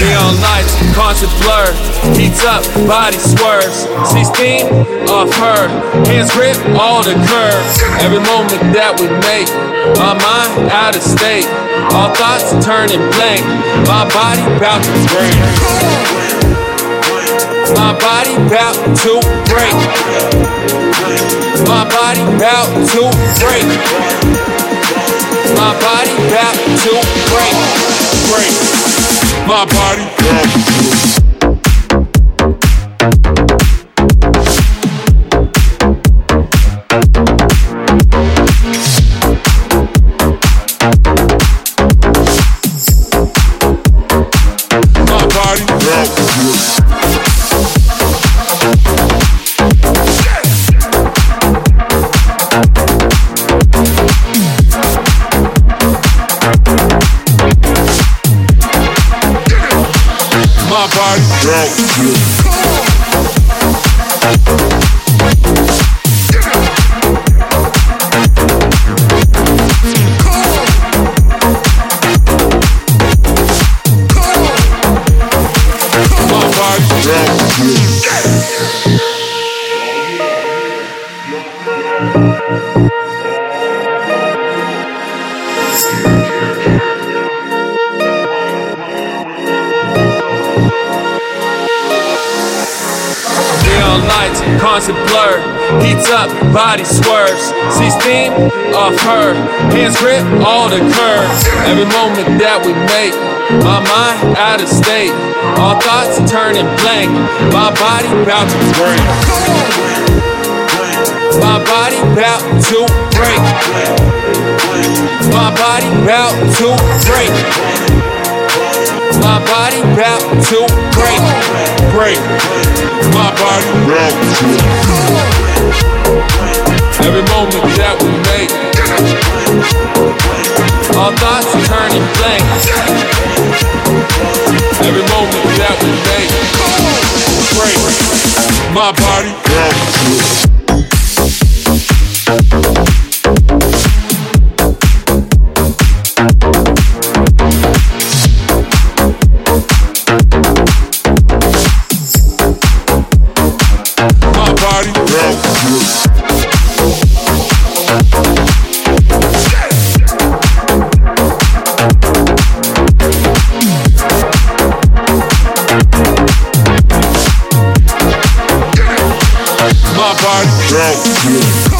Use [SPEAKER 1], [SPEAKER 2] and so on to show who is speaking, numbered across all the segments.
[SPEAKER 1] Neon lights, conscious blur. Heats up, body swerves. See steam off her. Hands grip all the curves. Every moment that we make, my mind out of state. All thoughts turning blank. My body bout to break. My body bout to break. My body bout to break. My body bout to break. Break. My body My body up, body swerves. See steam off her. Hands grip all the curves. Every moment that we make, my mind out of state. All thoughts turning blank. My body bout to break. My body bout to break. My body bout to break. My body bout to break. Break. My body bout to Every moment that we make. All thoughts are turning blank. Every moment that we make. Break. My body My body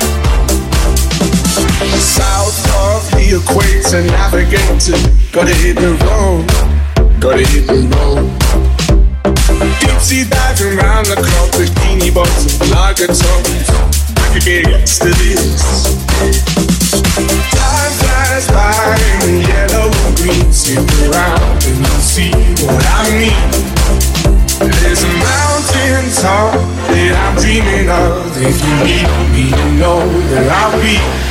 [SPEAKER 2] South of the equator, navigating. Gotta hit the road, gotta hit the road. Deep sea diving around the clock, bikini bottom, lager tones. I could get used to this. Time flies by in yellow and green. Sit around and you'll see what I mean. There's a mountain top that I'm dreaming of. If you need me, you know that I'll be.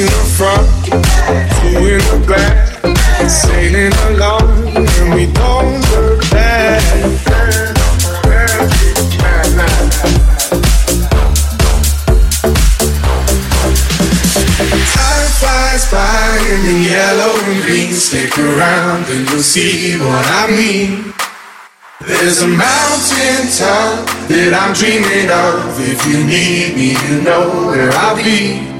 [SPEAKER 2] in the front, two in the back, sailing along, and we don't look back. Time flies by in the yellow and green. Stick around and you'll see what I mean. There's a mountain top that I'm dreaming of. If you need me, you know where I'll be.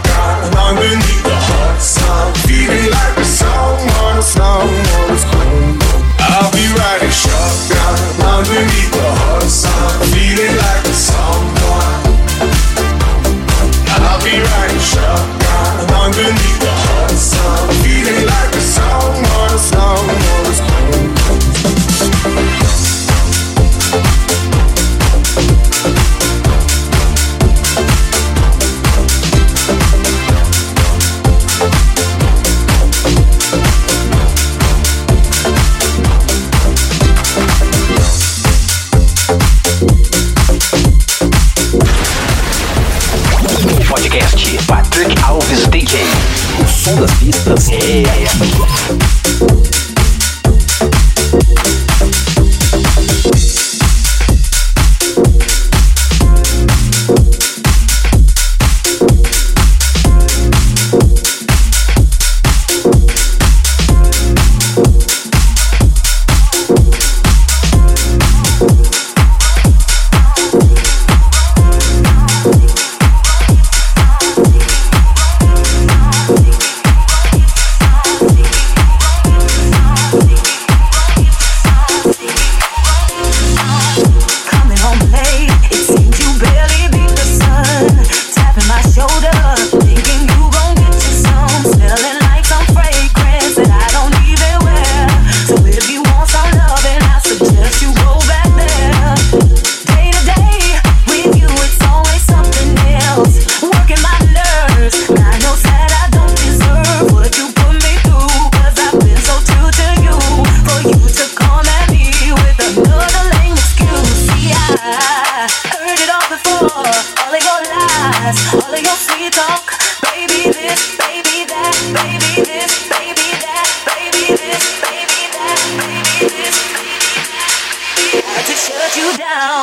[SPEAKER 2] underneath the hot sun, feeling like a. I'll be riding shotgun the hot sun, feeling like a. I'll be riding shotgun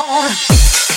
[SPEAKER 3] Oh.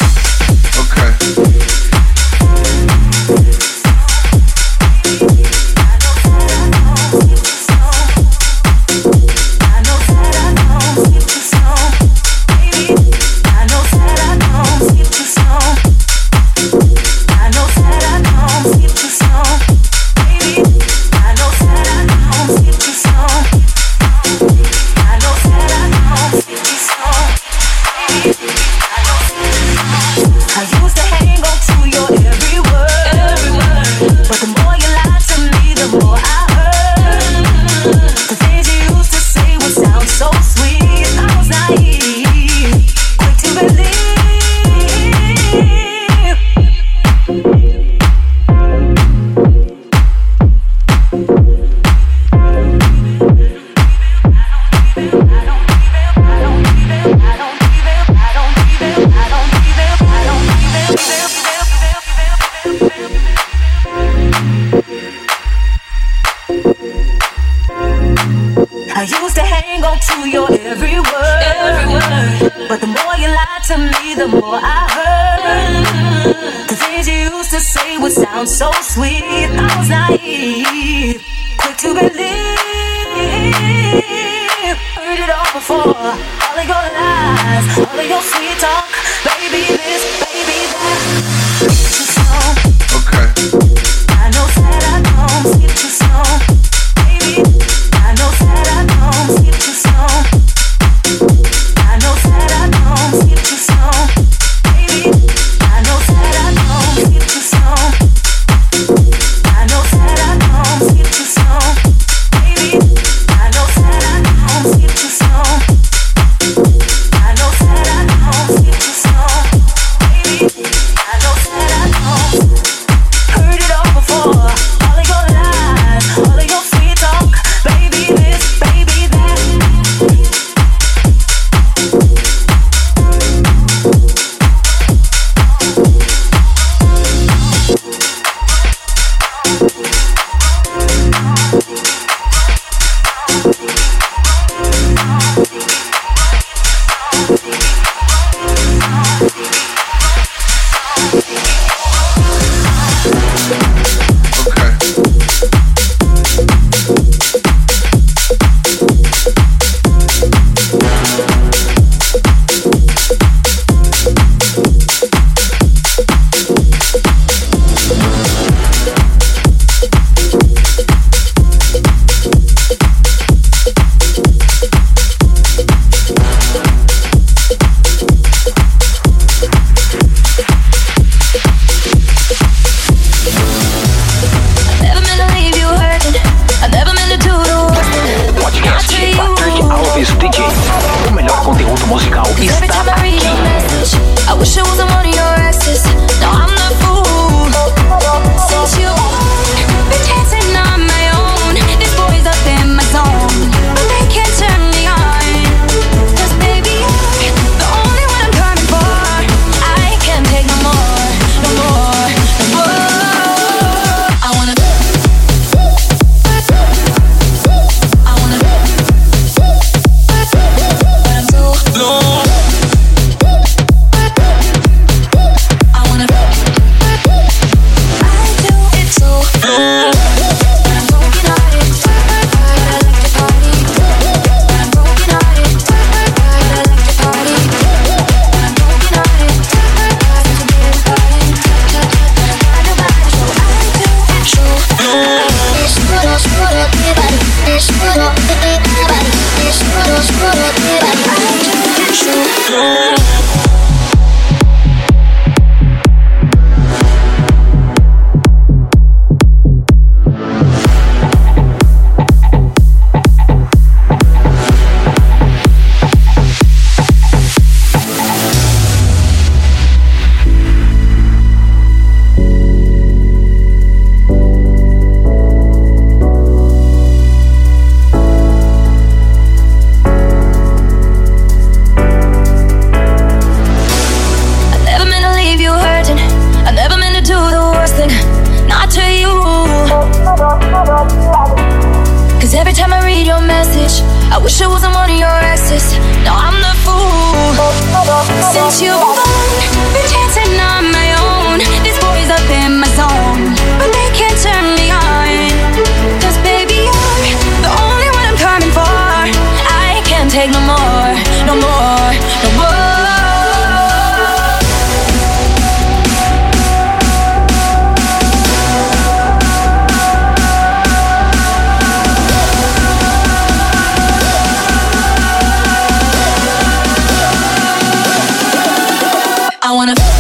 [SPEAKER 3] I wanna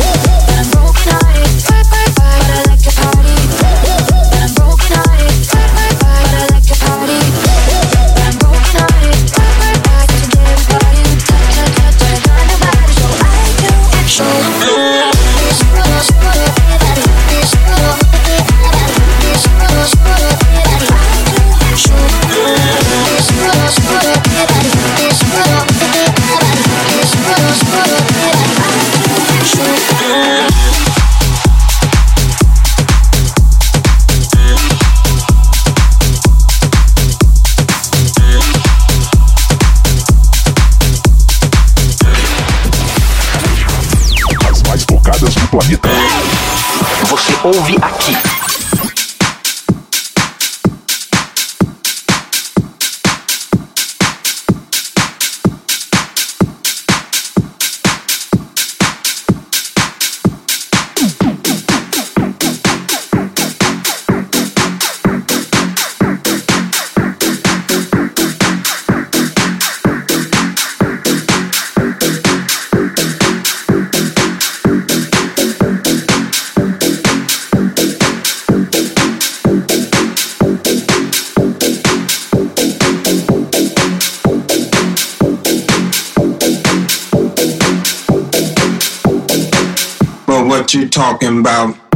[SPEAKER 2] you talking about?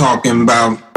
[SPEAKER 2] Talking about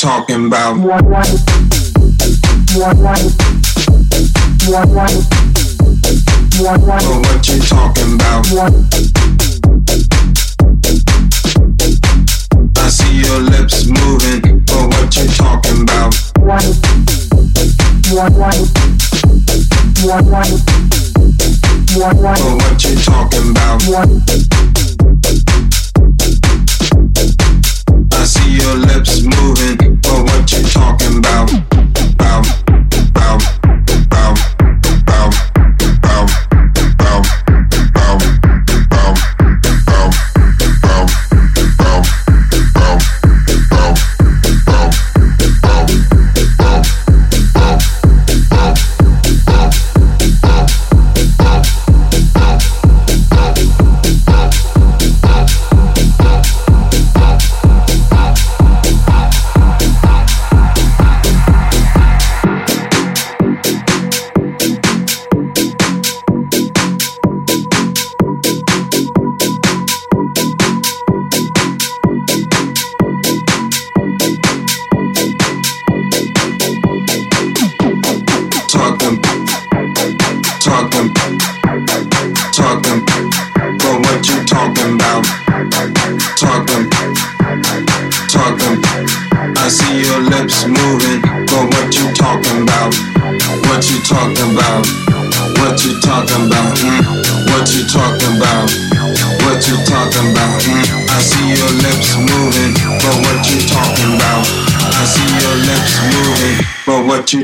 [SPEAKER 2] talking about. What you talking about? I see your lips moving, but what you talking about? What you talking about? Your lips moving, but what you talking about? About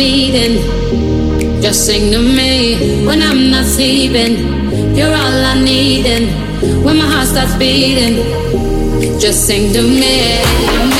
[SPEAKER 4] beating, just sing to me. When I'm not sleeping, you're all I need. And when my heart starts beating, just sing to me.